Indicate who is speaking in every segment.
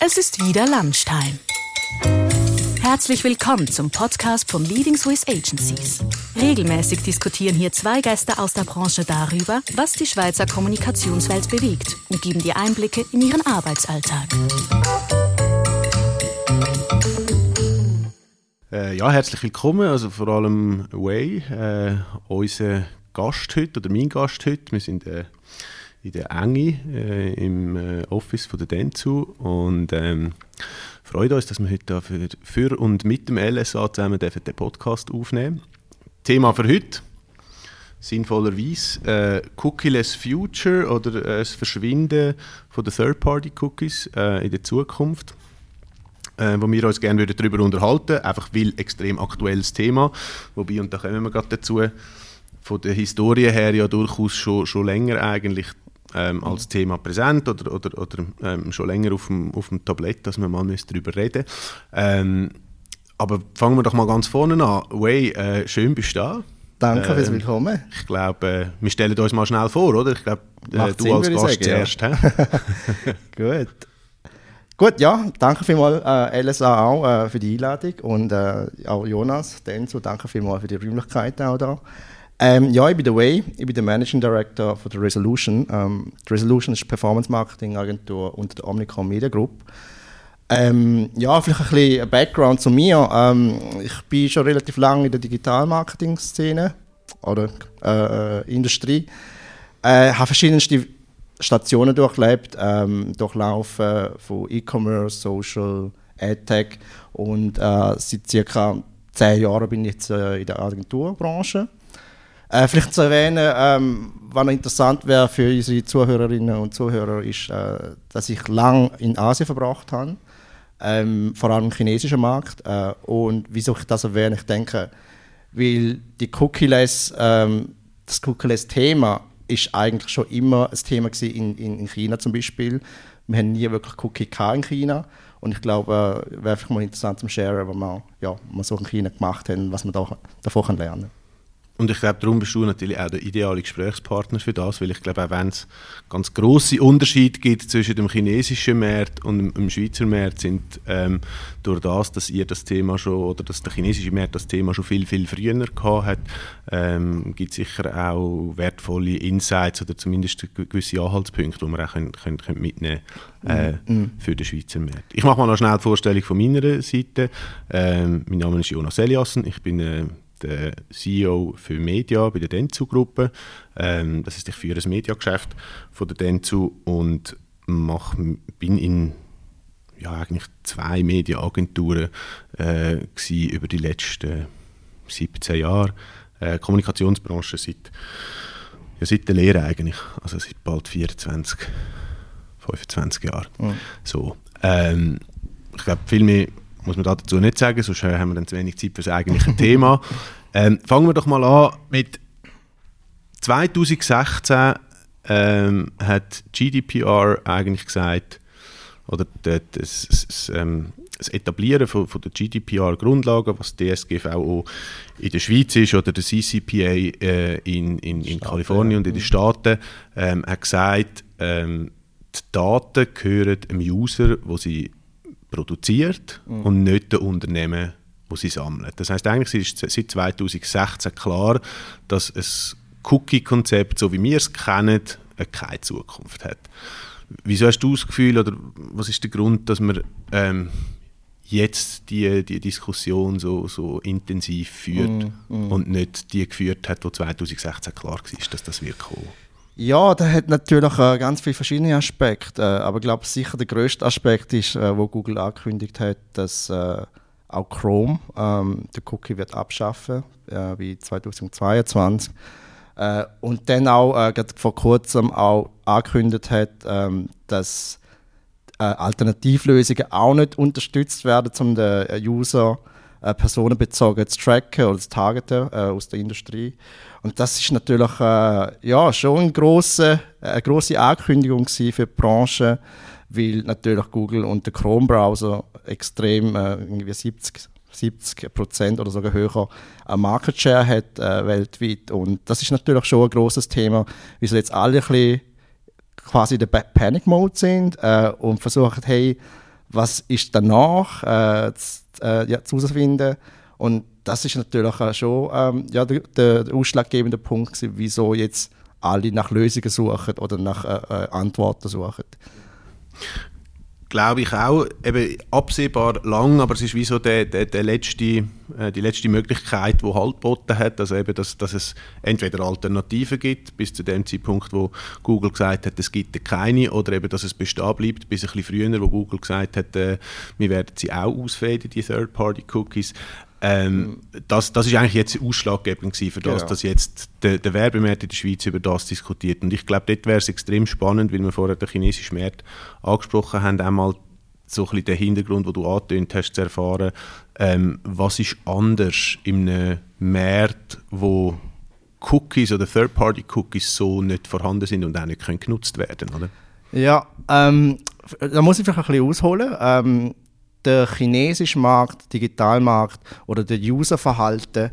Speaker 1: Es ist wieder Lunchtime. Herzlich willkommen zum Podcast von Leading Swiss Agencies. Regelmäßig diskutieren hier zwei Gäste aus der Branche darüber, was die Schweizer Kommunikationswelt bewegt und geben dir Einblicke in ihren Arbeitsalltag.
Speaker 2: Äh, ja, herzlich willkommen, also vor allem Way, äh, unser Gast heute, oder mein Gast heute. Wir sind äh, in der Enge äh, im äh, Office von der Dentsu. Und ähm, freut uns, dass wir heute für, für, und mit dem LSA zusammen den Podcast aufnehmen. Thema für heute, sinnvollerweise, äh, Cookie-less Future oder äh, das Verschwinden von den Third-Party-Cookies äh, in der Zukunft. Äh, wo wir uns gerne darüber unterhalten einfach weil extrem aktuelles Thema, wobei, und da kommen wir gerade dazu, von der Historie her ja durchaus schon, schon länger eigentlich ähm, als Thema präsent oder, oder, oder ähm, schon länger auf dem, auf dem Tablett, dass man mal darüber reden ähm, Aber fangen wir doch mal ganz vorne an. Way, äh, schön bist du da.
Speaker 3: Danke fürs ähm, Willkommen.
Speaker 2: Ich glaube, äh, wir stellen uns mal schnell vor, oder? Ich glaube, äh, du Sinn, als Gast zuerst. Ja.
Speaker 3: Gut. Gut, ja, danke vielmals äh, LSA auch äh, für die Einladung und äh, auch Jonas, Denzo, danke vielmals für die Räumlichkeiten auch da. Ähm, ja, ich bin der Way, ich bin der Managing Director von der Resolution. Ähm, die Resolution ist eine Performance Marketing Agentur unter der Omnicom Media Group. Ähm, ja, vielleicht ein bisschen ein Background zu mir. Ähm, ich bin schon relativ lange in der Digital-Marketing-Szene oder äh, äh Industrie. Äh, habe verschiedenste Stationen durchlebt, ähm, durchlaufen von E-Commerce, Social, AdTech und äh, seit circa zehn Jahren bin ich jetzt äh, in der Agenturbranche. Äh, vielleicht zu erwähnen, ähm, was interessant wäre für unsere Zuhörerinnen und Zuhörer, ist, äh, dass ich lange in Asien verbracht habe, ähm, vor allem im chinesischen Markt. Äh, und wieso ich das erwähne, ich denke, weil die Cookie-less, ähm, das Cookie-less-Thema ist eigentlich schon immer ein Thema in, in, in China zum Beispiel. Wir haben nie wirklich Cookie in China. Und ich glaube, äh, wäre vielleicht mal interessant zum Sharen, was wir, ja, was so in China gemacht haben, was man da, davon lernen kann.
Speaker 2: Und ich glaube, darum bist du natürlich auch der ideale Gesprächspartner für das, weil ich glaube, auch wenn es ganz große Unterschiede gibt zwischen dem chinesischen Markt und dem, Schweizer Markt, sind ähm, durch das, dass ihr das Thema schon, oder dass der chinesische Markt das Thema schon viel, viel früher gehabt hat, ähm, gibt es sicher auch wertvolle Insights oder zumindest gewisse Anhaltspunkte, die wir auch können, können, können mitnehmen äh, mm. für den Schweizer Markt. Ich mache mal eine schnelle Vorstellung von meiner Seite. Ähm, mein Name ist Jonas Eliassen, ich bin äh, der CEO für Media bei der Dentsu-Gruppe. Ähm, das ist ich führe das Mediageschäft von der Dentsu und mach, bin in ja, eigentlich zwei Mediaagenturen äh, über die letzten 17 Jahre. Äh, Kommunikationsbranche seit, ja, seit der Lehre eigentlich, also seit bald 24, 25 Jahren. Mhm. So, ähm, ich glaube, viel mehr muss man dazu nicht sagen, sonst haben wir dann zu wenig Zeit für das eigentliche Thema. Ähm, fangen wir doch mal an mit 2016 ähm, hat GDPR eigentlich gesagt, oder das, das, das, ähm, das Etablieren von, von der GDPR-Grundlagen, was DSGVO in der Schweiz ist oder der CCPA äh, in, in, in Kalifornien und in den Staaten, ähm, hat gesagt, ähm, die Daten gehören dem User, wo sie produziert mhm. und nicht den Unternehmen, wo sie sammeln. Das heißt eigentlich ist seit 2016 klar, dass ein Cookie-Konzept, so wie wir es kennen, keine Zukunft hat. Wieso hast du das Gefühl oder was ist der Grund, dass man ähm, jetzt die, die Diskussion so, so intensiv führt mm, mm. und nicht die geführt hat, wo 2016 klar war, dass das wird kommen?
Speaker 3: Ja, der hat natürlich äh, ganz viele verschiedene Aspekte, äh, aber ich glaube sicher der größte Aspekt ist, äh, wo Google angekündigt hat, dass äh, auch Chrome ähm, den Cookie wird abschaffen, äh, wie 2022 äh, und dann auch äh, vor kurzem auch angekündigt hat, ähm, dass Alternativlösungen auch nicht unterstützt werden, um den User äh, zu tracken oder zu targeten aus der Industrie. Und das ist natürlich äh, ja, schon eine grosse, eine grosse Ankündigung für die Branche, weil natürlich Google und der Chrome-Browser extrem äh, irgendwie 70 70 Prozent oder sogar höher an Market Share hat äh, weltweit. Und das ist natürlich schon ein großes Thema, wieso jetzt alle ein bisschen quasi in der Panic Mode sind äh, und versuchen, hey, was ist danach äh, zu, äh, ja, zu finden. Und das ist natürlich auch schon ähm, ja, der, der, ausschlaggebende Punkt, gewesen, wieso jetzt alle nach Lösungen suchen oder nach äh, äh Antworten suchen
Speaker 2: glaube ich auch, eben absehbar lang, aber es ist wie so der, der, der letzte, äh, die letzte Möglichkeit, die Halt geboten hat, also eben, dass, dass es entweder Alternativen gibt, bis zu dem Zeitpunkt, wo Google gesagt hat, es gibt keine, oder eben, dass es bestehen bleibt, bis ein bisschen früher, wo Google gesagt hat, äh, wir werden sie auch ausfaden, die Third-Party-Cookies. Ähm, das, das ist eigentlich jetzt ausschlaggebend für das, genau. dass jetzt der, der Werbemarkt in der Schweiz über das diskutiert. Und ich glaube, dort wäre es extrem spannend, weil wir vorher den chinesischen Markt angesprochen haben, einmal so ein bisschen den Hintergrund, den du angetönt hast, zu erfahren, ähm, was ist anders in einem Markt, wo Cookies oder Third-Party-Cookies so nicht vorhanden sind und auch nicht können genutzt werden, oder?
Speaker 3: Ja, ähm, da muss ich vielleicht ein bisschen ausholen. Ähm, der chinesische Markt, Digitalmarkt oder der Userverhalten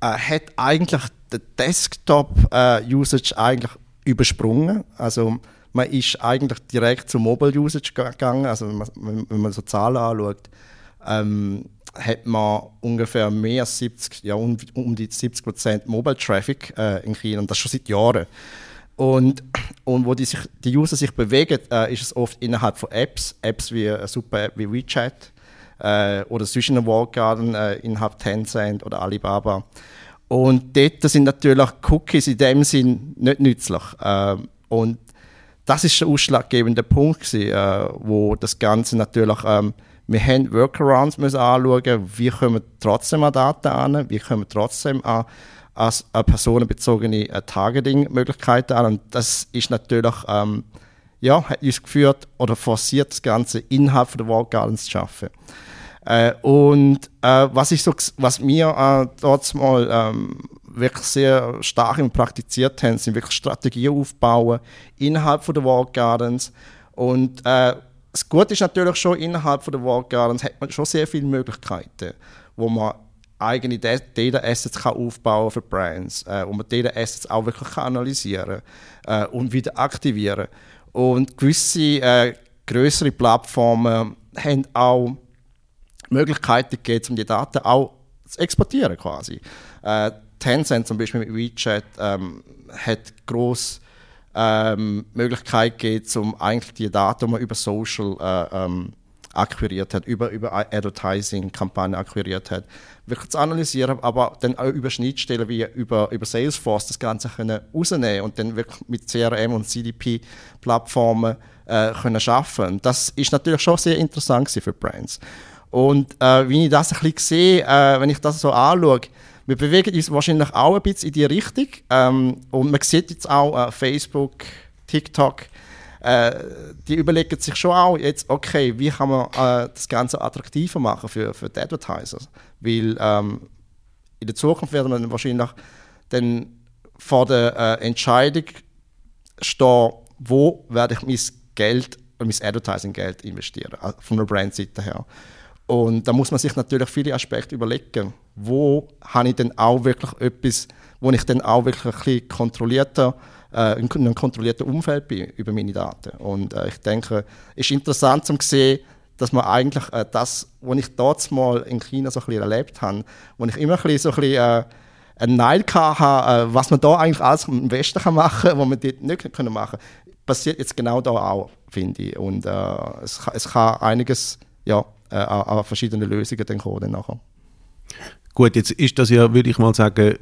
Speaker 3: äh, hat eigentlich den Desktop-Usage äh, eigentlich übersprungen. Also man ist eigentlich direkt zum Mobile-Usage gegangen. Also wenn man, wenn man so Zahlen anschaut, ähm, hat man ungefähr mehr als 70, ja, um, um die 70 Prozent Mobile-Traffic äh, in China und das schon seit Jahren. Und, und wo die, sich, die User sich bewegen, äh, ist es oft innerhalb von Apps, Apps wie eine super App wie WeChat äh, oder zwischen einem Wallgarden äh, innerhalb Tencent oder Alibaba. Und dort sind natürlich Cookies in dem Sinn nicht nützlich. Äh, und das ist der ausschlaggebende Punkt, gewesen, äh, wo das Ganze natürlich, ähm, wir haben Workarounds müssen anschauen, wie kommen wir trotzdem an Daten an, wie kommen wir trotzdem an als eine personenbezogene äh, Targeting-Möglichkeiten an. Und das ist natürlich, ähm, ja, hat uns geführt oder forciert das Ganze innerhalb der Wall Gardens zu schaffen. Äh, und äh, was, ich so, was wir äh, dort mal ähm, wirklich sehr stark praktiziert haben, sind wirklich Strategien aufbauen innerhalb der Wall Gardens. Und äh, das Gute ist natürlich schon, innerhalb der Wall Gardens hat man schon sehr viele Möglichkeiten, wo man eigene Data Assets kann aufbauen für Brands, äh, wo man Data Assets auch wirklich kann analysieren äh, und wieder aktivieren. Und gewisse äh, größere Plattformen haben auch Möglichkeiten gegeben, um die Daten auch zu exportieren quasi. Äh, Tencent zum Beispiel mit WeChat ähm, hat groß ähm, Möglichkeit gegeben, um eigentlich die Daten, die man über Social äh, ähm, akquiriert hat, über, über Advertising-Kampagnen akquiriert hat, wirklich zu analysieren, aber dann auch über Schnittstellen wie über, über Salesforce das Ganze können rausnehmen und dann wirklich mit CRM und CDP-Plattformen äh, können schaffen. Das ist natürlich schon sehr interessant für Brands. Und äh, wie ich das ein bisschen sehe, äh, wenn ich das so anschaue, wir bewegen uns wahrscheinlich auch ein bisschen in die Richtung. Ähm, und man sieht jetzt auch äh, Facebook, TikTok, äh, die überlegen sich schon auch jetzt, okay, wie kann man äh, das Ganze attraktiver machen für, für die Advertisers? Weil ähm, in der Zukunft werden wir wahrscheinlich dann vor der äh, Entscheidung stehen, wo werde ich mein Geld, mein Advertising-Geld investieren, äh, von der Brandseite her. Und da muss man sich natürlich viele Aspekte überlegen. Wo habe ich denn auch wirklich etwas, wo ich dann auch wirklich ein bisschen kontrollierter, äh, in einem kontrollierten Umfeld bin über meine Daten. Und äh, ich denke, es ist interessant zu sehen, dass man eigentlich äh, das, was ich dort mal in China so ein bisschen erlebt habe, wo ich immer ein bisschen so ein bisschen, äh, einen Neid hatte, äh, was man da eigentlich alles im Westen kann machen kann, was man dort nicht können machen passiert jetzt genau da auch, finde ich. Und äh, es, es kann einiges ja, an, an verschiedenen Lösungen dann kommen dann nachher.
Speaker 2: Gut, jetzt ist das ja, würde ich mal sagen,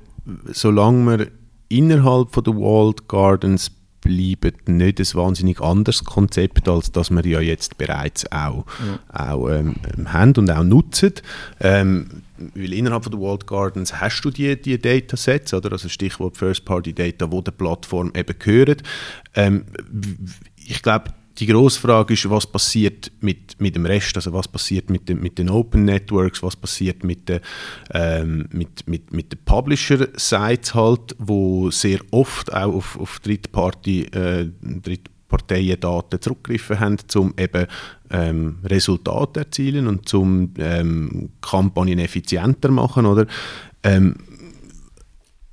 Speaker 2: solange wir innerhalb von der Walled Gardens bleiben, nicht ein wahnsinnig anderes Konzept, als das wir ja jetzt bereits auch, ja. auch ähm, haben und auch nutzen. Ähm, weil innerhalb von der Walled Gardens hast du die, die Datasets, oder? Also Stichwort First-Party-Data, wo der Plattform eben gehören. Ähm, ich glaube, die grosse Frage ist, was passiert mit, mit dem Rest, also was passiert mit, dem, mit den Open Networks, was passiert mit den, ähm, mit, mit, mit den Publisher-Sites halt, wo sehr oft auch auf, auf Drittparty, äh, Drittparteiendaten zurückgegriffen haben, um eben ähm, Resultate erzielen und um ähm, Kampagnen effizienter machen, oder? Ähm,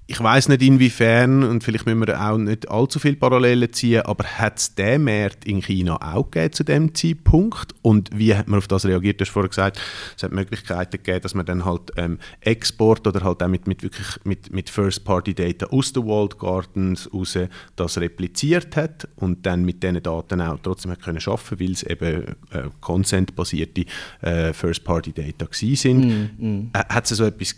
Speaker 2: ich weiß nicht inwiefern, und vielleicht müssen wir auch nicht allzu viele Parallelen ziehen, aber hat es den Markt in China auch gegeben zu dem Zeitpunkt? Und wie hat man auf das reagiert? Du hast vorhin gesagt, es hat Möglichkeiten gegeben, dass man dann halt ähm, Export oder halt auch mit, mit, wirklich mit, mit First-Party-Data aus den Walled Gardens raus das repliziert hat und dann mit diesen Daten auch trotzdem hat können arbeiten, weil es eben äh, consent-basierte äh, First-Party-Data waren. Mm, mm. Äh, hat es so etwas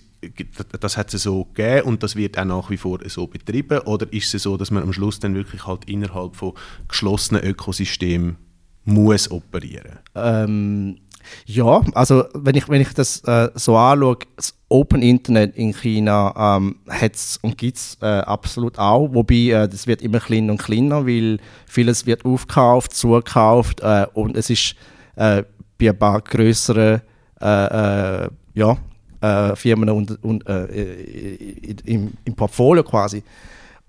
Speaker 2: das hat es so gegeben und das wird auch nach wie vor so betrieben? Oder ist es so, dass man am Schluss dann wirklich halt innerhalb von geschlossenen Ökosystemen muss operieren?
Speaker 3: Ähm, ja, also wenn ich, wenn ich das äh, so anschaue, das Open Internet in China ähm, hat es und gibt es äh, absolut auch, wobei äh, das wird immer kleiner und kleiner, weil vieles wird aufgekauft, zugekauft äh, und es ist äh, bei ein paar größeren äh, äh, ja, äh, Firmen und, und, äh, im, im, Portfolio quasi.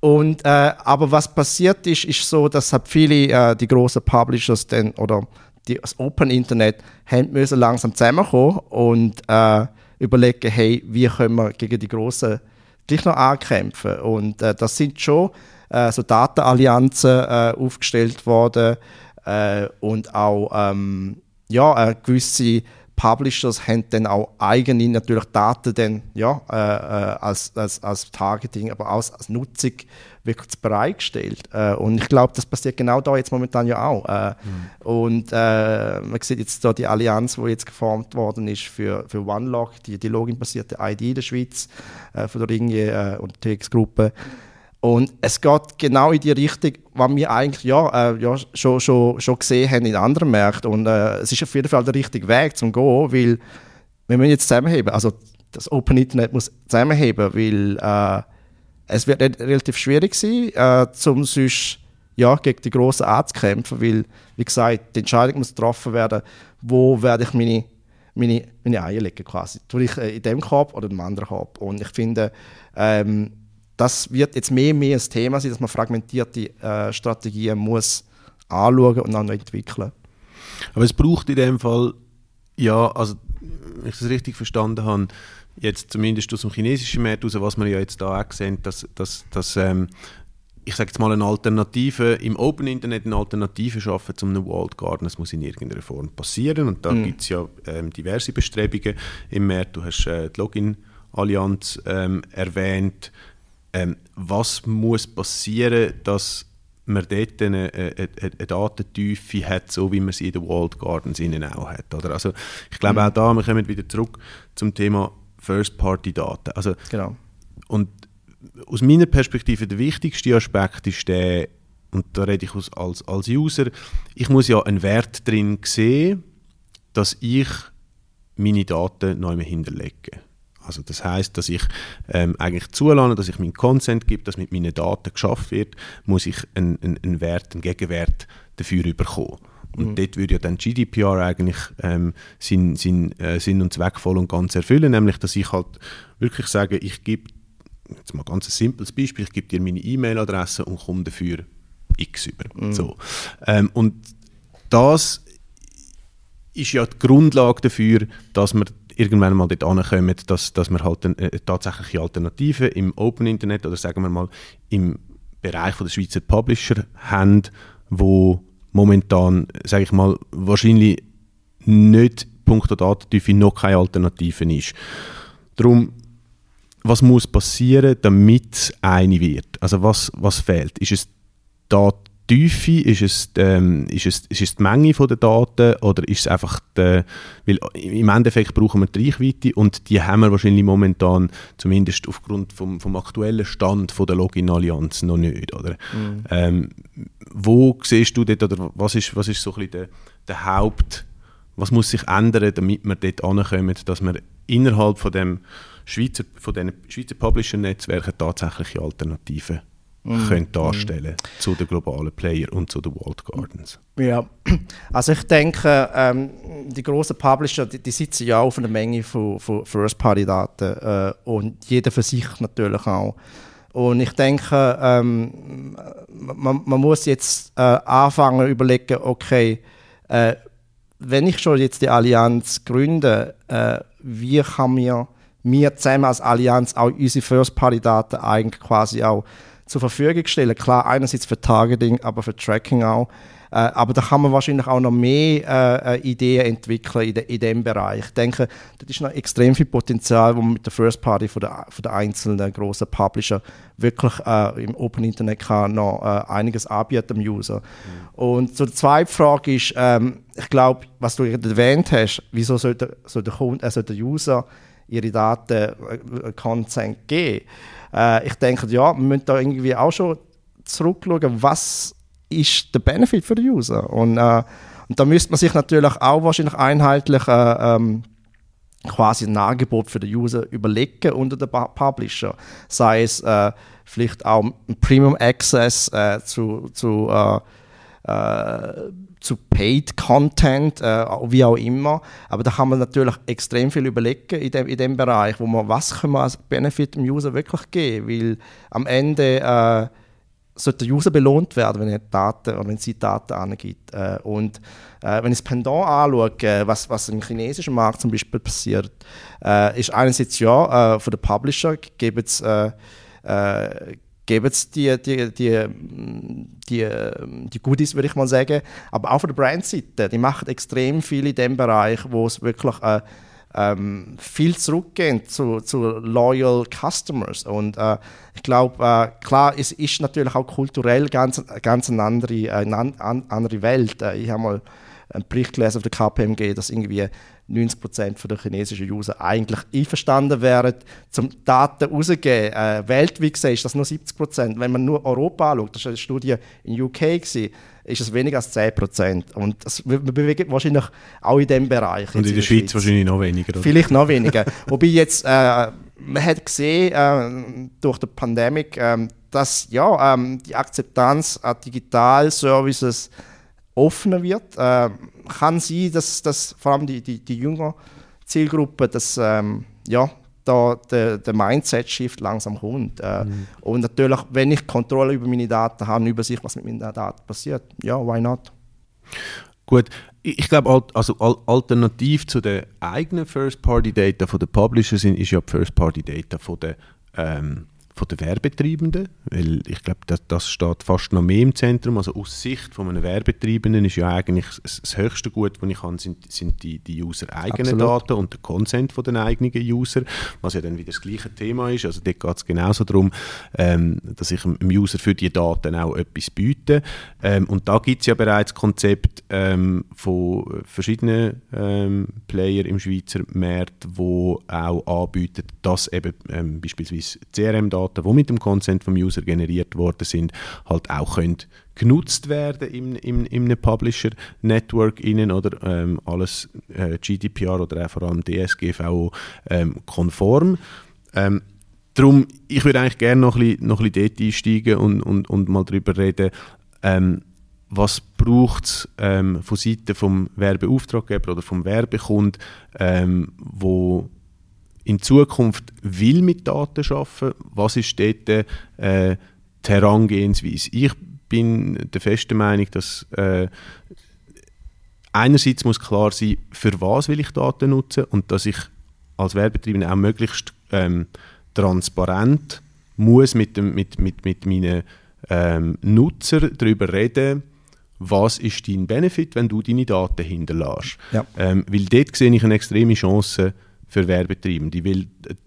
Speaker 3: Und, äh, aber was passiert ist, ist so, dass halt viele äh, die großen Publishers dann, oder die, das Open Internet haben müssen langsam zusammenkommen und äh, überlegen, hey, wie können wir gegen die großen gleich noch ankämpfen. Und äh, das sind schon so Datenallianzen aufgestellt worden und auch ähm, ja, gewisse Publishers haben dann auch eigene natürlich Daten dann, ja, äh, äh, als, als, als Targeting, aber auch als Nutzung wirklich bereitgestellt. Äh, und ich glaube, das passiert genau da jetzt momentan ja auch. Äh, mhm. Und äh, man sieht jetzt da die Allianz, die jetzt geformt worden ist für, für OneLog, die, die Login-basierte ID in der Schweiz äh, von der Ringe und der TX-Gruppe. Und es geht genau in die Richtung, was wir eigentlich ja, äh, ja, schon, schon, schon gesehen haben in anderen Märkten. Und äh, es ist auf jeden Fall der richtige Weg zum Gehen, weil wir müssen jetzt zusammenheben. Also das Open Internet muss zusammenheben, weil äh, es wird relativ schwierig sein, äh, um sonst ja, gegen die Großen anzukämpfen, weil, wie gesagt, die Entscheidung muss getroffen werden, wo werde ich meine, meine, meine Eier legen quasi. Tue ich äh, in dem Korb oder in dem anderen Korb? Und ich finde, ähm, das wird jetzt mehr und mehr ein Thema sein, dass man fragmentierte äh, Strategien muss anschauen und dann entwickeln.
Speaker 2: Aber es braucht in dem Fall, ja, also wenn ich das richtig verstanden habe, jetzt zumindest aus dem chinesischen Markt raus, was wir ja jetzt da auch sehen, dass, dass, dass ähm, ich sage jetzt mal eine Alternative, im Open Internet eine Alternative schaffen zum Walled Garden, das muss in irgendeiner Form passieren und da mm. gibt es ja ähm, diverse Bestrebungen im Markt, du hast äh, die Login-Allianz ähm, erwähnt, ähm, was muss passieren, dass man dort eine, eine, eine, Datentiefe hat, so wie man sie in den Walled Gardens innen auch hat. Oder? Also ich glaube mhm. auch da, wir kommen wieder zurück zum Thema First-Party-Daten. Also,
Speaker 3: genau.
Speaker 2: Und aus meiner Perspektive der wichtigste Aspekt ist der, und da rede ich als, als, als User, ich muss ja einen Wert drin sehen, dass ich meine Daten neu hinterlege. Also das heißt, dass ich ähm, eigentlich zulasse, dass ich meinen Consent gebe, dass mit meinen Daten geschafft wird, muss ich einen, einen, einen Wert, einen Gegenwert dafür bekommen. Und mhm. dort würde ja dann GDPR eigentlich ähm, Sinn, Sinn, äh, Sinn und Zweck voll und ganz erfüllen, nämlich dass ich halt wirklich sage, ich gebe, jetzt mal ganz ein simples Beispiel, ich gebe dir meine E-Mail-Adresse und komme dafür X über. Mhm. So. Ähm, und das ist ja die Grundlage dafür, dass man irgendwann mal dort ankommen, dass, dass wir halt eine, eine tatsächliche Alternative im Open Internet oder sagen wir mal im Bereich der Schweizer Publisher haben, wo momentan, sage ich mal, wahrscheinlich nicht punkto Datentiefe noch keine Alternative ist. Darum, was muss passieren, damit es eine wird? Also was, was fehlt? Ist es Dat Tiefe? Ist es, ähm, ist, es, ist es die Menge der Daten oder ist es einfach, die, weil im Endeffekt brauchen wir die Reichweite und die haben wir wahrscheinlich momentan, zumindest aufgrund vom, vom aktuellen Stand von der Login-Allianz noch nicht, oder? Mhm. Ähm, wo siehst du dort, oder was ist, was ist so ein bisschen der, der Haupt, was muss sich ändern, damit wir dort ankommen, dass wir innerhalb von dem Schweizer, von den Schweizer Publisher-Netzwerken tatsächliche Alternativen mm. können darstellen mm. zu den globalen Player und zu den World Gardens.
Speaker 3: Ja, also ich denke, ähm, die großen Publisher, die, die, sitzen ja auf einer Menge von, von First-Party-Daten äh, und jeder für sich natürlich auch. Und ich denke, ähm, man, man, muss jetzt äh, anfangen überlegen, okay, äh, wenn ich schon jetzt die Allianz gründe, äh, wie kann mir wir zusammen als Allianz auch unsere First-Party-Daten eigentlich quasi auch zur Verfügung stellen. Klar, einerseits für Targeting, aber für Tracking auch. Äh, aber da kann man wahrscheinlich auch noch mehr äh, äh Ideen entwickeln in, de, in dem Bereich. Ich denke, das ist noch extrem viel Potenzial, wo man mit der First Party von der, von der einzelnen großen Publisher wirklich äh, im Open Internet kann noch äh, einiges anbieten dem User. Mhm. Und so die zweite Frage ist, ähm, ich glaube, was du erwähnt hast, wieso sollte, soll der, Kunde, äh, soll der User ihre Daten äh, Consent geben? Äh, ich denke, ja, wir müssen da irgendwie auch schon zurückschauen, was ist der Benefit für den User? Und, äh, und da müsste man sich natürlich auch wahrscheinlich einheitlich äh, ähm, quasi ein Angebot für den User überlegen unter den Publisher. Sei es äh, vielleicht auch ein Premium Access äh, zu, zu, äh, äh, zu Paid Content, äh, wie auch immer. Aber da kann man natürlich extrem viel überlegen in dem, in dem Bereich, wo man, was können wir als Benefit dem User wirklich geben, weil am Ende sollte der User belohnt werden, wenn er Daten oder wenn sie Daten angibt. Äh, und äh, wenn ich das Pendant anschaue, äh, was, was im chinesischen Markt zum Beispiel passiert, äh, ist einerseits ja, äh, von den Publisher geben es äh, geben die, die, die, die, die Goodies, würde ich mal sagen, aber auch von der Brandseite, die machen extrem viel in dem Bereich, wo es wirklich ähm, viel zurückgehen zu, zu loyal Customers. Und äh, ich glaube, äh, klar, es ist natürlich auch kulturell ganz, ganz eine andere, äh, eine an, andere Welt. Äh, ich habe mal einen Bericht gelesen auf der KPMG, dass irgendwie 90% der chinesischen User eigentlich einverstanden wären, zum Daten rauszugeben. Äh, weltweit gesehen ist das nur 70%. Wenn man nur Europa anschaut, das war eine Studie in UK, gewesen, ist es weniger als 10%. Und das, wir bewegen wahrscheinlich auch in diesem Bereich.
Speaker 2: Und in, in der Schweiz, Schweiz, wahrscheinlich noch weniger.
Speaker 3: Oder? Vielleicht noch weniger. Wobei jetzt, äh, man hat gesehen, äh, durch die Pandemie, äh, dass ja, ähm, die Akzeptanz an Digital-Services offener wird. Kann sein, dass, dass vor allem die, die, die jüngere Zielgruppe, dass ähm, ja, da der, der Mindset-Shift langsam kommt. Äh, mhm. Und natürlich, wenn ich Kontrolle über meine Daten habe, über sich, was mit meinen Daten passiert, ja, why not?
Speaker 2: Gut, ich glaube, also alternativ zu den eigenen First-Party-Data der Publisher sind, ist ja First-Party-Data der ähm, von den Werbetreibenden, weil ich glaube, das, das, steht fast noch mehr im Zentrum. Also aus Sicht von einem Werbetreibenden ist ja eigentlich das, das höchste Gut, was ich kann, sind, sind die, die User-eigenen Daten und der Consent von den eigenen User, was ja dann wieder das gleiche Thema ist. Also dort geht es genauso darum, ähm, dass ich dem User für die Daten auch etwas biete. Ähm, und da gibt es ja bereits Konzept ähm, von verschiedenen ähm, Player im Schweizer Markt, wo auch anbieten, dass eben ähm, beispielsweise CRM-Daten Daten, die mit dem Consent vom User generiert worden sind, halt auch können genutzt werden im, im, in einem Publisher-Network innen oder ähm, alles äh, GDPR oder auch vor allem DSGVO ähm, konform. Ähm, darum, ich würde eigentlich gerne noch ein bisschen, noch ein bisschen dort einsteigen und, und, und mal darüber reden, ähm, was braucht es ähm, von Seiten vom Werbeauftraggeber oder vom Werbekund, ähm, wo in Zukunft will mit Daten arbeiten? Was ist dort äh, die Herangehensweise? Ich bin der festen Meinung, dass äh, einerseits muss klar sein, für was will ich Daten nutzen und dass ich als Werbetreibender auch möglichst ähm, transparent muss mit, dem, mit, mit, mit meinen ähm, Nutzer darüber reden, was ist dein Benefit, wenn du deine Daten hinterlässt. Ja. Ähm, weil dort sehe ich eine extreme Chance, für Werbetreibende, weil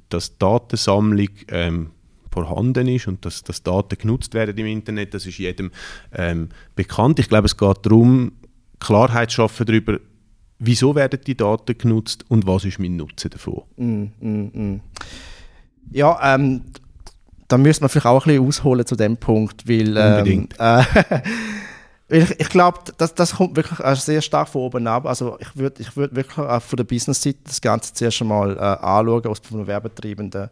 Speaker 2: dass Datensammlung ähm, vorhanden ist und dass, dass Daten genutzt werden im Internet, das ist jedem ähm, bekannt. Ich glaube, es geht darum, Klarheit zu schaffen darüber, wieso werden die Daten genutzt und was ist mein Nutzen davon.
Speaker 3: Mm, mm, mm. Ja, ähm, da müssen wir vielleicht auch ein bisschen ausholen zu dem Punkt, weil Unbedingt. Ähm, äh, Ich, ich glaube, das, das kommt wirklich äh, sehr stark von oben ab. Also ich würde ich würd wirklich äh, von der Business-Seite das Ganze zuerst einmal äh, anschauen, aus von Werbetreibenden.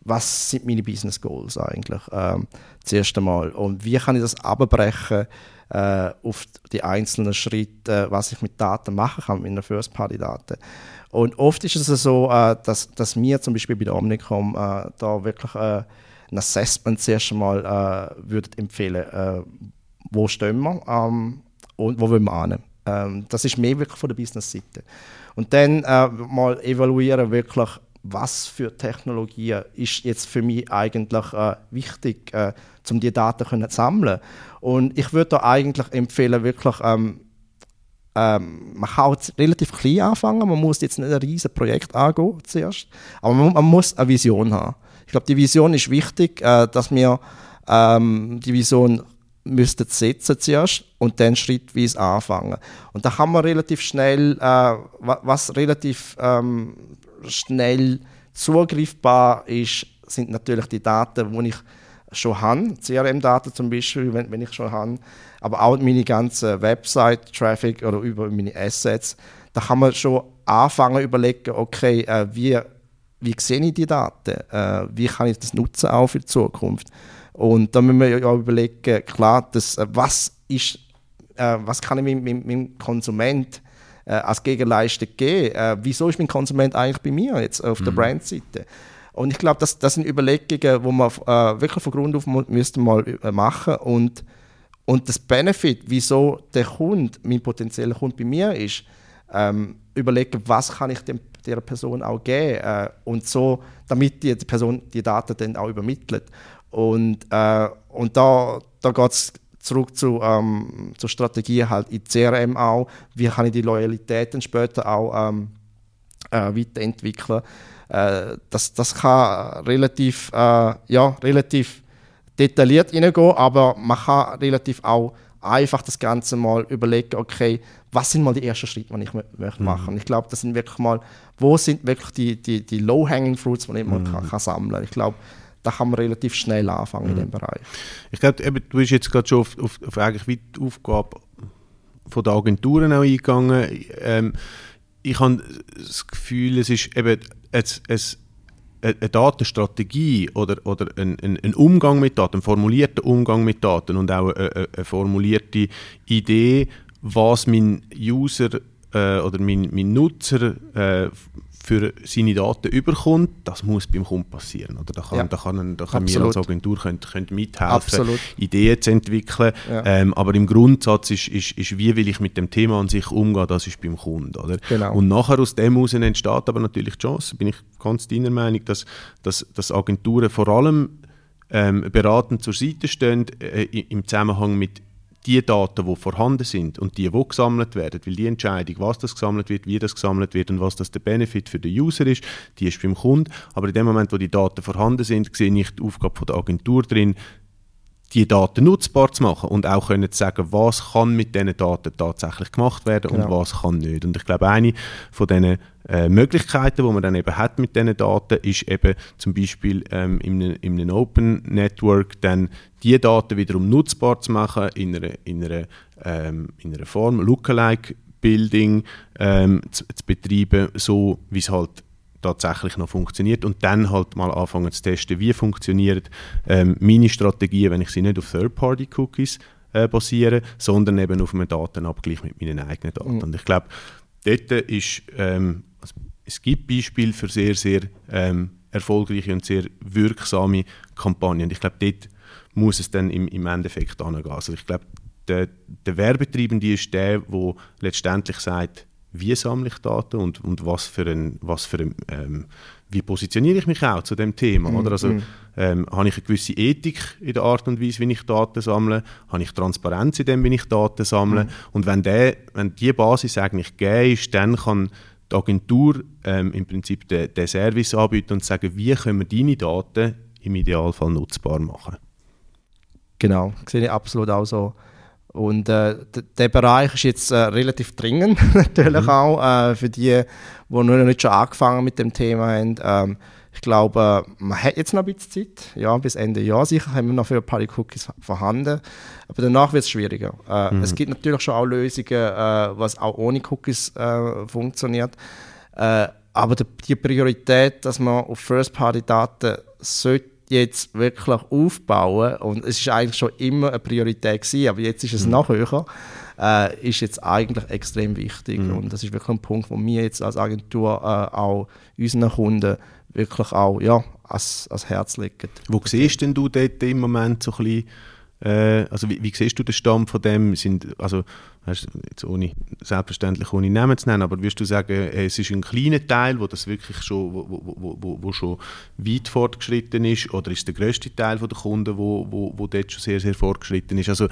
Speaker 3: Was sind meine Business Goals eigentlich? Ähm, zuerst einmal. Und wie kann ich das abbrechen äh, auf die einzelnen Schritte, was ich mit Daten machen kann, mit einer First-Party-Daten. Und oft ist es so, äh, dass, dass wir zum Beispiel bei der Omnicom äh, da wirklich äh, ein Assessment zuerst einmal äh, würden empfehlen, äh, wo stehen wir ähm, und wo wollen wir hin. Ähm, das ist mehr wirklich von der Business-Seite. Und dann äh, mal evaluieren wirklich, was für Technologien ist jetzt für mich eigentlich äh, wichtig, äh, um die Daten zu sammeln. Und ich würde da eigentlich empfehlen, wirklich, ähm, ähm, man kann relativ klein anfangen, man muss jetzt nicht ein riesiges Projekt angehen zuerst, aber man, man muss eine Vision haben. Ich glaube, die Vision ist wichtig, äh, dass wir ähm, die Vision müssten setzen zuerst und dann schrittweise anfangen. Und da kann man relativ schnell, äh, was relativ ähm, schnell zugreifbar ist, sind natürlich die Daten, die ich schon habe, CRM-Daten zum Beispiel, wenn, wenn ich schon habe, aber auch meine ganze Website-Traffic oder über meine Assets. Da kann man schon anfangen überlegen, okay, äh, wie, wie sehe ich die Daten, äh, wie kann ich das nutzen auch für die Zukunft. Und da müssen wir ja überlegen, klar, dass, äh, was ist, äh, was kann ich meinem, meinem Konsument äh, als Gegenleistung geben? Äh, wieso ist mein Konsument eigentlich bei mir jetzt auf mhm. der Brandseite? Und ich glaube, das, das sind Überlegungen, die man äh, wirklich von Grund auf müsste mal äh, machen und und das Benefit, wieso der Kunde, mein potenzieller Kunde bei mir ist, ähm, überlegen, was kann ich dem, der Person auch geben äh, und so, damit die, die Person die Daten dann auch übermittelt. Und, äh, und da, da geht es zurück zu, ähm, zur Strategie halt in CRM auch. Wie kann ich die Loyalität dann später auch ähm, äh, weiterentwickeln? Äh, das, das kann relativ, äh, ja, relativ detailliert reingehen, aber man kann relativ auch einfach das Ganze mal überlegen, okay, was sind mal die ersten Schritte, die ich möchte machen mhm. Ich glaube, das sind wirklich mal, wo sind wirklich die, die, die Low-Hanging Fruits, die ich mhm. kann, kann sammeln Ich glaube, da kann man relativ schnell anfangen mhm. in dem Bereich.
Speaker 2: Ich glaube, du bist jetzt gerade schon auf, auf, auf eigentlich wie die Aufgabe von der Agenturen auch eingegangen. Ähm, ich habe das Gefühl, es ist eben es, es, eine Datenstrategie oder, oder ein, ein, ein, Umgang mit Daten, ein formulierter Umgang mit Daten und auch eine, eine formulierte Idee, was mein User äh, oder mein, mein Nutzer äh, für seine Daten überkommt, das muss beim Kunden passieren. Oder da kann, ja. da kann, da kann wir als Agentur können, können mithelfen, Absolut. Ideen zu entwickeln. Ja. Ähm, aber im Grundsatz ist, ist, ist, wie will ich mit dem Thema an sich umgehen, das ist beim Kunden. Oder? Genau. Und nachher aus dem heraus entsteht aber natürlich die Chance, bin ich ganz deiner Meinung, dass, dass, dass Agenturen vor allem ähm, beratend zur Seite stehen äh, im Zusammenhang mit die Daten, die vorhanden sind und die, die gesammelt werden, weil die Entscheidung, was das gesammelt wird, wie das gesammelt wird und was das der Benefit für den User ist, die ist beim Kunden. Aber in dem Moment, wo die Daten vorhanden sind, sehe ich die Aufgabe der Agentur drin, die Daten nutzbar zu machen und auch können zu sagen, was kann mit diesen Daten tatsächlich gemacht werden genau. und was kann nicht. Und ich glaube, eine von diesen äh, Möglichkeiten, die man dann eben hat mit diesen Daten, ist eben zum Beispiel ähm, in, einem, in einem Open Network dann die Daten wiederum nutzbar zu machen in einer, in einer, ähm, in einer Form, Lookalike Building ähm, zu, zu betreiben, so wie es halt tatsächlich noch funktioniert und dann halt mal anfangen zu testen, wie funktioniert ähm, meine Strategie, wenn ich sie nicht auf Third-Party-Cookies äh, basiere, sondern eben auf einem Datenabgleich mit meinen eigenen Daten. Mhm. Und ich glaube, dort ist, ähm, also es gibt Beispiele für sehr, sehr ähm, erfolgreiche und sehr wirksame Kampagnen. Und ich glaube, dort muss es dann im, im Endeffekt angehen. Also ich glaube, der, der Werbetreibende ist der, der letztendlich sagt, wie sammle ich Daten und, und was für ein, was für ein ähm, wie positioniere ich mich auch zu dem Thema? Mm, oder? Also, mm. ähm, habe ich eine gewisse Ethik in der Art und Weise, wie ich Daten sammle? Habe ich Transparenz in dem, wie ich Daten sammle? Mm. Und wenn, der, wenn die Basis eigentlich gegeben ist, dann kann die Agentur ähm, im Prinzip den, den Service anbieten und sagen, wie können wir deine Daten im Idealfall nutzbar machen?
Speaker 3: Genau, sehe ich absolut auch so. Und äh, der Bereich ist jetzt äh, relativ dringend, natürlich mhm. auch, äh, für die, die noch nicht schon angefangen mit dem Thema haben. Ähm, ich glaube, man hat jetzt noch ein bisschen Zeit, ja, bis Ende Jahr sicher haben wir noch für ein paar Cookies vorhanden, aber danach wird es schwieriger. Äh, mhm. Es gibt natürlich schon auch Lösungen, äh, was auch ohne Cookies äh, funktioniert, aber die, die Priorität, dass man auf First-Party-Daten sollte jetzt wirklich aufbauen und es ist eigentlich schon immer eine Priorität gewesen, aber jetzt ist es mhm. noch höher, äh, ist jetzt eigentlich extrem wichtig mhm. und das ist wirklich ein Punkt, wo wir jetzt als Agentur äh, auch unseren Kunden wirklich auch ja, als, als Herz legen.
Speaker 2: Wo siehst denn du dort im Moment so ein bisschen also wie, wie, siehst du den Stamm von dem? Sind, also, jetzt ohne, selbstverständlich ohne Namen zu nennen, aber würdest du sagen, es ist ein kleiner Teil, wo das wirklich schon, wo, wo, wo, wo schon weit fortgeschritten ist, oder ist der grösste Teil der Kunden, wo, wo, wo dort schon sehr, sehr fortgeschritten ist? Also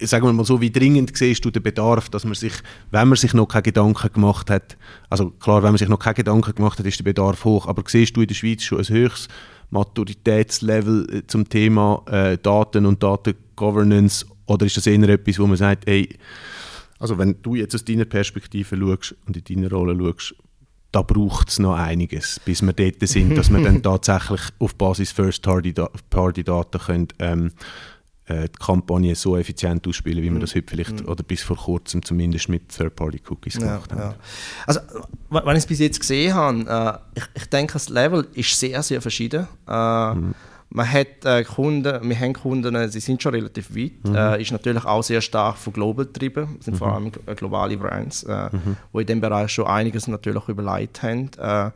Speaker 2: sagen wir mal so, wie dringend siehst du den Bedarf, dass man sich, wenn man sich noch keine Gedanken gemacht hat, also klar, wenn man sich noch keine Gedanken gemacht hat, ist der Bedarf hoch, aber siehst du in der Schweiz schon ein höchstes Maturitätslevel äh, zum Thema äh, Daten und Datengovernance? Oder ist das eher etwas, wo man sagt, ey, also wenn du jetzt aus deiner Perspektive schaust und in deiner Rolle schaust, da braucht es noch einiges, bis wir dort sind, dass wir dann tatsächlich auf Basis First-Party-Daten können, ähm, äh, die Kampagne so effizient ausspielen, wie wir das heute vielleicht mm. oder bis vor kurzem zumindest mit Third-Party-Cookies ja, gemacht haben. Ja.
Speaker 3: Also, wenn ich es bis jetzt gesehen habe, äh, ich, ich denke, das Level ist sehr, sehr verschieden. Äh. Man hat äh, Kunden, wir haben Kunden, äh, sie sind schon relativ weit, mhm. äh, ist natürlich auch sehr stark von Global getrieben, sind mhm. vor allem globale Brands, äh, mhm. wo in dem Bereich schon einiges natürlich überlegt haben. Äh,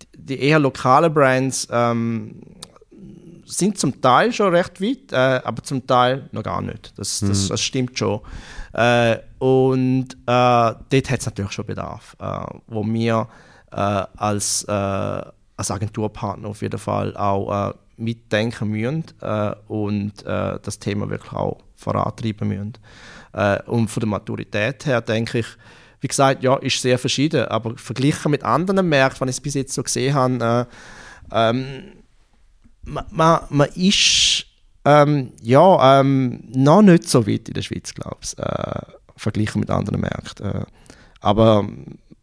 Speaker 3: die, die eher lokalen Brands ähm, sind zum Teil schon recht weit, äh, aber zum Teil noch gar nicht. Das, das, mhm. das stimmt schon. Äh, und äh, dort hat es natürlich schon Bedarf, äh, wo wir äh, als, äh, als Agenturpartner auf jeden Fall auch mitdenken müssen und das Thema wirklich auch vorantreiben müssen. und von der Maturität her denke ich, wie gesagt, ja, ist sehr verschieden, aber verglichen mit anderen Märkten, wenn ich es bis jetzt so gesehen habe, ähm, man, man, ist ähm, ja, ähm, noch nicht so weit in der Schweiz, glaube ich, äh, verglichen mit anderen Märkten. Äh, aber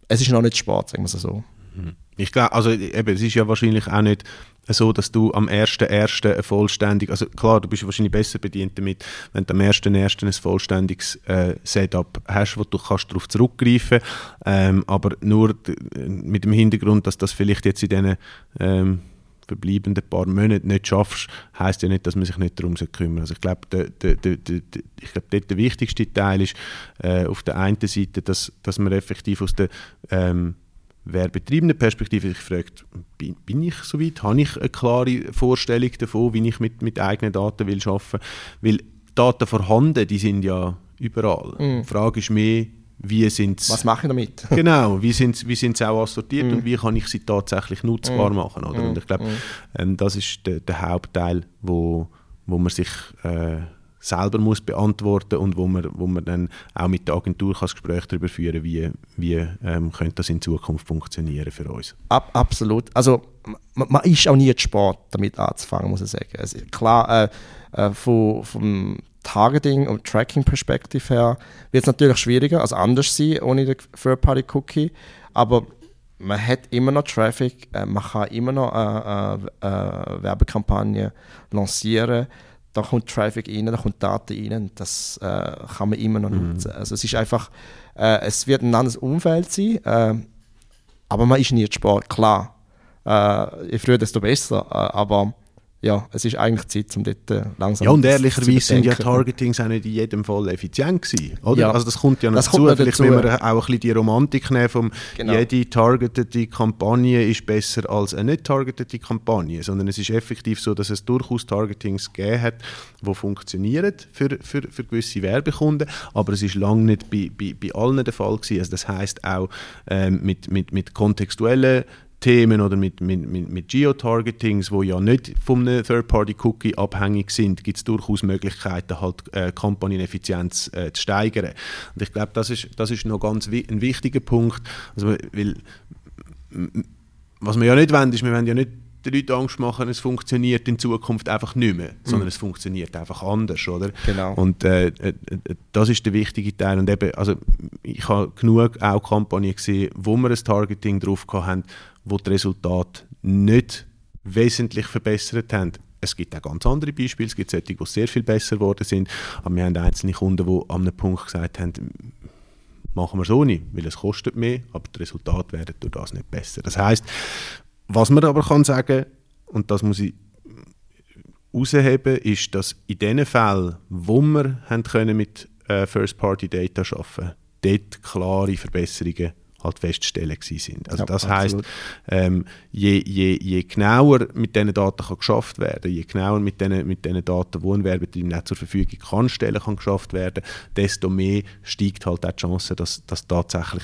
Speaker 3: es ist noch nicht Sport, sagen wir es so.
Speaker 2: Mhm. Ich glaube, also eben, es ist ja wahrscheinlich auch nicht so, dass du am 1.1. vollständig, also klar, du bist wahrscheinlich besser bedient damit, wenn du am 1.1. ein vollständiges äh, Setup hast, wo du kannst darauf zurückgreifen ähm, aber nur mit dem Hintergrund, dass das vielleicht jetzt in diesen ähm, verbleibenden paar Monate nicht schaffst, heisst ja nicht, dass man sich nicht darum kümmern Also ich glaube, der, der, der, der, ich glaube, dort der wichtigste Teil ist äh, auf der einen Seite, dass, dass man effektiv aus der ähm, werbetreibenden Perspektive sich fragt, bin, bin ich soweit? Habe ich eine klare Vorstellung davon, wie ich mit, mit eigenen Daten will arbeiten will? Weil Daten vorhanden, die sind ja überall. Mm. Die Frage ist mehr, wie sind
Speaker 3: Was mache ich damit?
Speaker 2: genau, wie sind wie sind's auch assortiert mm. und wie kann ich sie tatsächlich nutzbar mm. machen, oder? Und ich glaube, mm. ähm, das ist der, der, Hauptteil, wo, wo man sich äh, selber muss beantworten und wo man, wo man dann auch mit der Agentur kann das Gespräch darüber führen wie, wie ähm, könnte das in Zukunft funktionieren für uns.
Speaker 3: Ab, absolut. Also man, man, ist auch nie zu spät, damit anzufangen, muss ich sagen. Also, klar, äh, äh, von, vom Targeting- und Tracking-Perspektive her wird es natürlich schwieriger, also anders sein ohne den Third-Party-Cookie, aber man hat immer noch Traffic, äh, man kann immer noch äh, äh, äh, Werbekampagne lancieren, da kommt Traffic rein, da kommt Daten rein, das äh, kann man immer noch mhm. nutzen. Also es ist einfach, es wird ein anderes Umfeld sein, aber man ist nie Sport, klar. je früher, desto besser, aber ja, es ist eigentlich Zeit, um dort äh, langsam
Speaker 2: Ja, und ehrlicherweise sind ja Targetings auch nicht in jedem Fall effizient gewesen, oder? Ja, also das kommt ja noch dazu. Vielleicht müssen wir auch ein bisschen die Romantik nehmen vom genau. jede targetete Kampagne ist besser als eine nicht targetete Kampagne, sondern es ist effektiv so, dass es durchaus Targetings gegeben hat, die funktionieren für, für, für gewisse Werbekunden, aber es ist lange nicht bei, bei, bei allen der Fall gewesen. Also das heißt auch ähm, mit, mit, mit kontextuellen Themen oder mit, mit, mit, mit Geotargetings, wo ja nicht vom Third-Party-Cookie abhängig sind, gibt es durchaus Möglichkeiten, halt äh, Kampagneneffizienz äh, zu steigern. Und ich glaube, das ist, das ist noch ganz wi ein wichtiger Punkt. Also, weil, was wir ja nicht wollen, ist, wir wollen ja nicht den Leuten Angst machen, es funktioniert in Zukunft einfach nicht mehr, sondern mhm. es funktioniert einfach anders, oder?
Speaker 3: Genau.
Speaker 2: Und äh, äh, das ist der wichtige Teil. Und eben, also ich habe genug auch Kampagnen gesehen, wo wir ein Targeting drauf haben, wo die Resultate nicht wesentlich verbessert haben. Es gibt auch ganz andere Beispiele, es gibt solche, die sehr viel besser geworden sind, aber wir haben einzelne Kunden, die an einem Punkt gesagt haben, machen wir so nicht, weil es kostet mehr, aber die Resultate werden durch das nicht besser. Das heißt, was man aber kann sagen, und das muss ich herausheben, ist, dass in den Fällen, wo wir haben können mit äh, First-Party-Data arbeiten dort klare Verbesserungen halt festzustellen sind. Also ja, das heißt, ähm, je, je, je genauer mit diesen Daten kann geschafft werden, je genauer mit diesen mit Daten, die ein Werbeteam nicht zur Verfügung kann stellen, kann geschafft werden, desto mehr steigt halt auch die Chance, dass, dass tatsächlich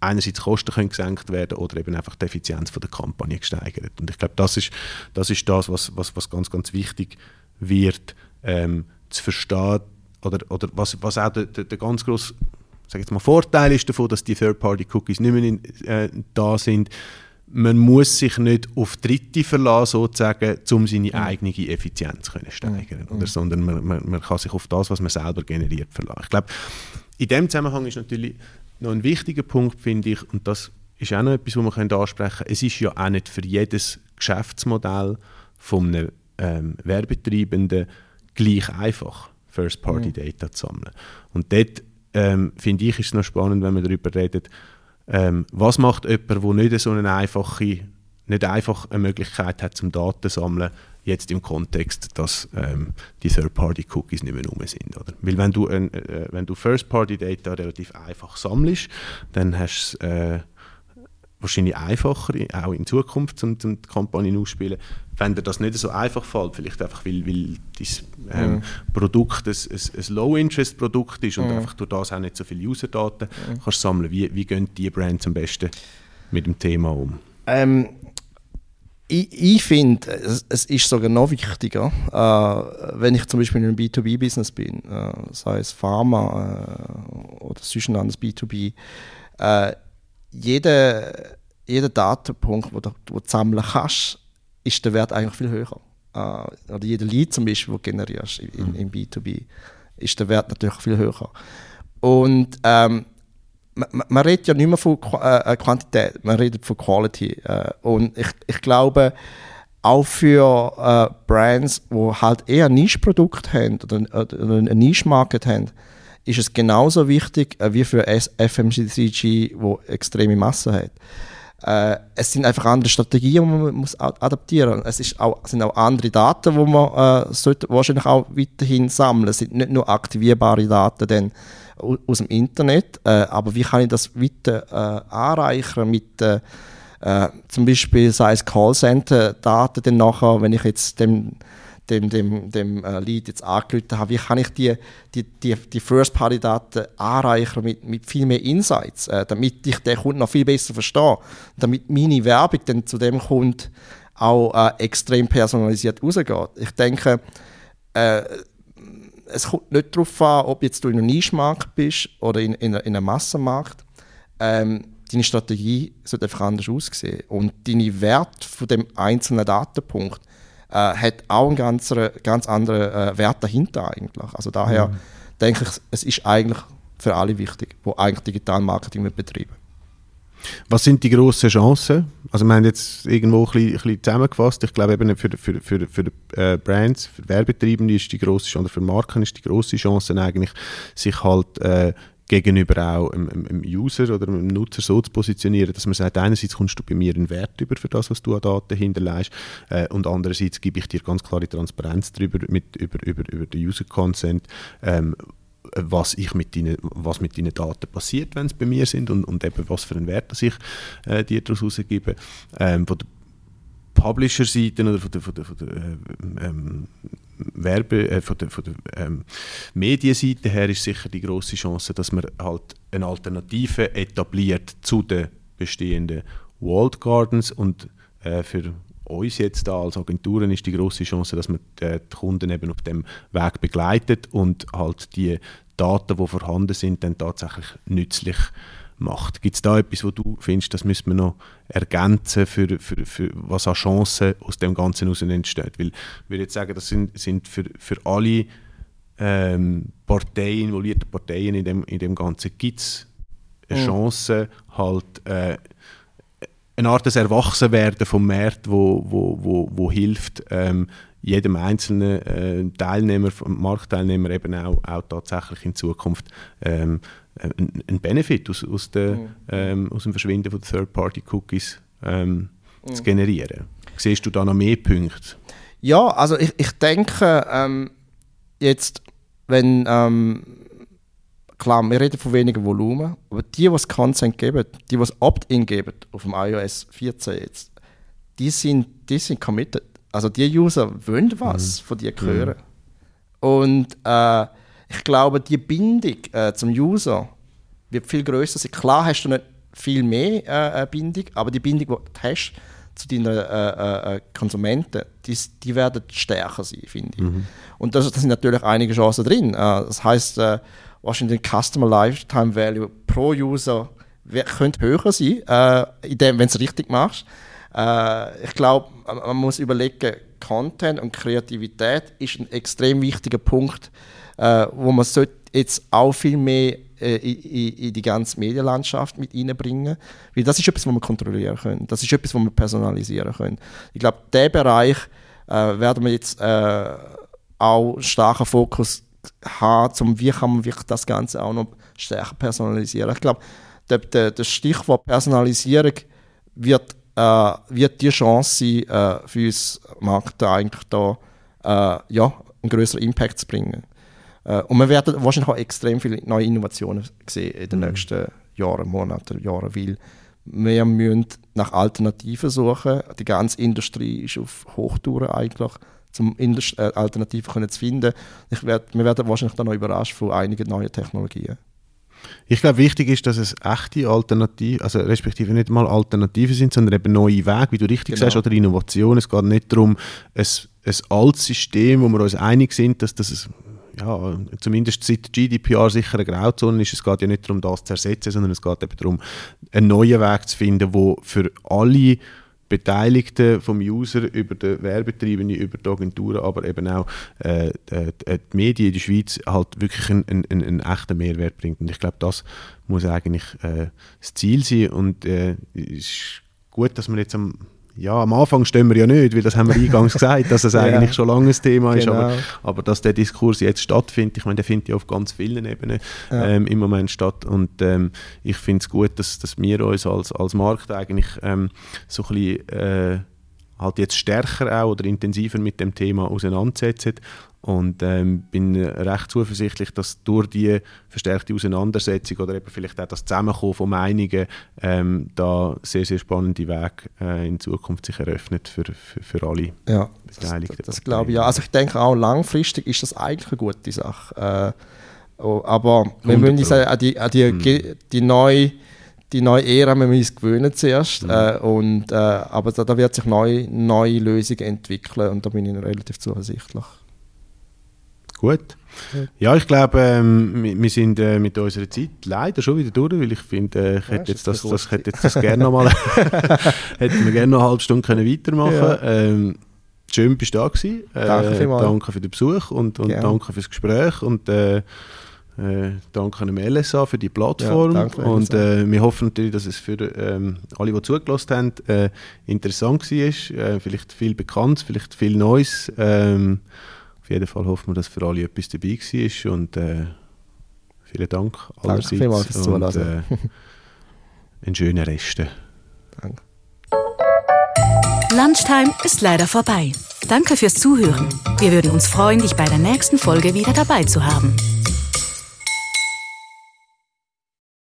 Speaker 2: einerseits Kosten können gesenkt werden oder eben einfach die Effizienz von der Kampagne gesteigert. Und ich glaube, das ist das, ist das was, was, was ganz, ganz wichtig wird, ähm, zu verstehen, oder, oder was, was auch der, der, der ganz grosse sag jetzt mal, Vorteil ist davon, dass die Third-Party-Cookies nicht mehr in, äh, da sind. Man muss sich nicht auf Dritte verlassen, sozusagen, um seine eigene Effizienz zu steigern. Mhm. Oder, sondern man, man, man, kann sich auf das, was man selber generiert, verlassen. Ich glaube, in dem Zusammenhang ist natürlich noch ein wichtiger Punkt, finde ich, und das ist auch noch etwas, was man ansprechen können. Es ist ja auch nicht für jedes Geschäftsmodell von einem ähm, Werbetreibenden gleich einfach, First-Party-Data mhm. zu sammeln. Und dort ähm, finde ich, ist es noch spannend, wenn man darüber redet, ähm, was macht jemand, der nicht so eine einfache, nicht einfach eine Möglichkeit hat zum Daten sammeln, jetzt im Kontext, dass ähm, die Third-Party-Cookies nicht mehr rum sind. Oder? Weil wenn du, äh, wenn du First-Party-Data relativ einfach sammelst, dann hast du äh, wahrscheinlich einfacher, auch in Zukunft, um, um die Kampagnen auszuspielen. Wenn dir das nicht so einfach fällt, vielleicht einfach, weil, weil dein ähm, mhm. Produkt ein, ein, ein Low-Interest-Produkt ist und mhm. einfach durch das auch nicht so viele User-Daten mhm. kannst sammeln, wie, wie gehen die Brands am besten mit dem Thema um?
Speaker 3: Ähm, ich, ich finde, es, es, ist sogar noch wichtiger, äh, wenn ich zum Beispiel in einem B2B-Business bin, äh, sei es Pharma äh, oder sonst ein anderes B2B, äh, jeder, jeder Datenpunkt, den du, du sammeln kannst, ist der Wert eigentlich viel höher. Äh, oder jeder Lead zum Beispiel, den du generierst in, in, B2B, ist der Wert natürlich viel höher. Und ähm, man, man, redet ja nicht mehr von äh, Quantität, man redet von Quality. Äh, und ich, ich glaube, auch für äh, Brands, die halt eher ein Nischprodukt haben oder, oder einen Nischmarket haben, ist es genauso wichtig äh, wie für FMCG, wo extreme Masse hat. Äh, es sind einfach andere Strategien, die man muss adaptieren. Es ist auch, sind auch andere Daten, die man äh, sollte wahrscheinlich auch weiterhin sammeln. Es sind nicht nur aktivierbare Daten dann aus dem Internet, äh, aber wie kann ich das weiter äh, anreichern mit äh, äh zum Beispiel sei es Callcenter-Daten dann nachher, wenn ich jetzt dem dem, dem, dem äh, Lead jetzt angelötet habe, wie kann ich die, die, die, die First-Party-Daten anreichern mit, mit viel mehr Insights, äh, damit ich den Kunden noch viel besser verstehe, damit meine Werbung dann zu dem Kunden auch äh, extrem personalisiert rausgeht. Ich denke, äh, es kommt nicht darauf an, ob jetzt du in einem Nischmarkt bist oder in, in, in einem Massenmarkt. Ähm, deine Strategie sollte einfach anders aussehen. Und deine Wert von dem einzelnen Datenpunkt äh, hat auch einen ganz, ganz anderen äh, Wert dahinter eigentlich. Also daher mhm. denke ich, es ist eigentlich für alle wichtig, die eigentlich Digital Marketing betreiben.
Speaker 2: Was sind die grossen Chancen? Also wir haben jetzt irgendwo ein bisschen, ein bisschen zusammengefasst. Ich glaube eben für, für, für, für die äh, Brands, für Werbetreibende ist die grosse Chance, oder für Marken ist die grosse Chance eigentlich, sich halt äh, gegenüber auch einem, User oder einem Nutzer so zu positionieren, dass man sagt, einerseits kommst du bei mir einen Wert über für das, was du an Daten hinterlässt äh, und andererseits gebe ich dir ganz klare Transparenz darüber, mit, über, über, über den User Consent, ähm, was, ich mit deinen, was mit deinen Daten passiert, wenn sie bei mir sind und, und eben was für einen Wert dass ich äh, dir daraus rausgebe. Ähm, von der Publisher-Seite oder von der, von der, von der äh, ähm, Werbe, äh, von der, von der ähm, Medienseite her ist sicher die große Chance, dass man halt eine Alternative etabliert zu den bestehenden Walled Gardens und äh, für uns jetzt da als Agenturen ist die große Chance, dass man äh, die Kunden eben auf dem Weg begleitet und halt die Daten, die vorhanden sind, dann tatsächlich nützlich macht. Gibt es da etwas, wo du findest, das müssen wir noch ergänzen, für, für, für was an Chancen aus dem Ganzen heraus entsteht? Weil ich würde jetzt sagen, das sind, sind für, für alle ähm, Parteien, involvierte Parteien in dem, in dem Ganzen, gibt es eine mhm. Chance, halt äh, eine Art des Erwachsenwerden vom Markt, wo, wo, wo, wo hilft, ähm, jedem einzelnen äh, Teilnehmer, Marktteilnehmer eben auch, auch tatsächlich in Zukunft ähm, einen Benefit aus, aus, der, mhm. ähm, aus dem Verschwinden von Third-Party-Cookies ähm, mhm. zu generieren. Siehst du da noch mehr Punkte?
Speaker 3: Ja, also ich, ich denke, ähm, jetzt, wenn ähm, klar, wir reden von weniger Volumen, aber die, die das Consent geben, die, die das Opt-in geben auf dem iOS 14 jetzt, die sind, die sind committed. Also die User wollen was mhm. von dir hören. Mhm. Und äh, ich glaube, die Bindung äh, zum User wird viel größer sein. Klar hast du nicht viel mehr äh, äh Bindung, aber die Bindung, die du hast zu deinen äh, äh, Konsumenten, die, die werden stärker sein, finde ich. Mhm. Und da sind natürlich einige Chancen drin. das heißt, wahrscheinlich der Customer Lifetime Value pro User könnte höher sein, äh, wenn du es richtig machst. Äh, ich glaube, man muss überlegen, Content und Kreativität ist ein extrem wichtiger Punkt, äh, wo man jetzt auch viel mehr äh, in, in, die ganze Medienlandschaft mit reinbringen. Weil das ist etwas, was wir kontrollieren können. Das ist etwas, was wir personalisieren können. Ich glaube, diesen Bereich äh, werden wir jetzt äh, auch starken Fokus haben, zum wie kann man wirklich das Ganze auch noch stärker personalisieren. Ich glaube, das Stichwort Personalisierung wird, äh, wird die Chance sein, äh, für uns Markt eigentlich da äh, ja, einen größeren Impact zu bringen. Äh, und wir werden wahrscheinlich auch extrem viele neue Innovationen sehen in den mhm. nächsten Jahren, Monaten, Jahren, weil wir müssen nach Alternativen suchen. Die ganze Industrie ist auf Hochtouren eigentlich um äh, Alternativen können zu finden. Ich werd, wir werden wahrscheinlich dann noch überrascht von einigen neuen Technologien.
Speaker 2: Ich glaube, wichtig ist, dass es echte Alternativen, also respektive nicht mal Alternativen sind, sondern eben neue Wege, wie du richtig genau. sagst, oder Innovation. Es geht nicht darum, ein, ein altes System, wo wir uns einig sind, dass das ja, zumindest seit GDPR sicher eine Grauzone ist. Es geht ja nicht darum, das zu ersetzen, sondern es geht eben darum, einen neuen Weg zu finden, der für alle Beteiligten vom User über den Werbetreibenden, über die Agenturen, aber eben auch äh, die, die, Medien in der Schweiz halt wirklich einen, einen, einen echten Mehrwert bringt. Und ich glaube, das muss eigentlich äh, das Ziel sein und äh, es ist gut, dass man jetzt am ja, am Anfang stehen wir ja nicht, weil das haben wir eingangs gesagt, dass es ja. eigentlich schon lange ein Thema ist, aber, genau. aber dass der Diskurs jetzt stattfindet, ich meine, der findet ja auf ganz vielen Ebenen ja. ähm, im Moment statt und ähm, ich finde es gut, dass, dass wir uns als, als Markt eigentlich ähm, so ein bisschen äh, halt jetzt stärker auch oder intensiver mit dem Thema auseinandersetzen und ähm, bin recht zuversichtlich, dass durch die verstärkte Auseinandersetzung oder eben vielleicht auch das Zusammenkommen von Meinungen ähm, da sehr, sehr spannende Wege äh, in Zukunft sich eröffnet für, für, für alle
Speaker 3: ja, Beteiligten. Das, das glaube ich ja. Also ich denke auch langfristig ist das eigentlich eine gute Sache. Äh, oh, aber wir müssen sagen, an die, an die, mhm. die neue die neue Ära, wir müssen uns gewöhnen zuerst. Mhm. Äh, und, äh, aber da, da, wird sich neue, neue Lösungen entwickeln und da bin ich relativ zuversichtlich.
Speaker 2: Gut. Ja, ich glaube, ähm, wir sind äh, mit unserer Zeit leider schon wieder durch, weil ich finde, äh, ich hätte jetzt das, das, hätte jetzt das gerne nochmal, hätten wir gerne noch eine halbe Stunde können weitermachen ja. ähm, Schön, bist du da gewesen. Äh, danke vielmals. Danke für den Besuch und, und danke fürs Gespräch und äh, äh, danke dem LSA für die Plattform ja, und äh, wir hoffen natürlich, dass es für ähm, alle, die zugelassen haben, interessant war, vielleicht viel bekannt, vielleicht viel Neues. Auf jeden Fall hoffen wir, dass für alle etwas dabei war und äh, vielen Dank
Speaker 3: allerseits. Danke vielmals fürs. Und, äh,
Speaker 2: einen schönen Rest. Danke.
Speaker 1: Lunchtime ist leider vorbei. Danke fürs Zuhören. Wir würden uns freuen, dich bei der nächsten Folge wieder dabei zu haben.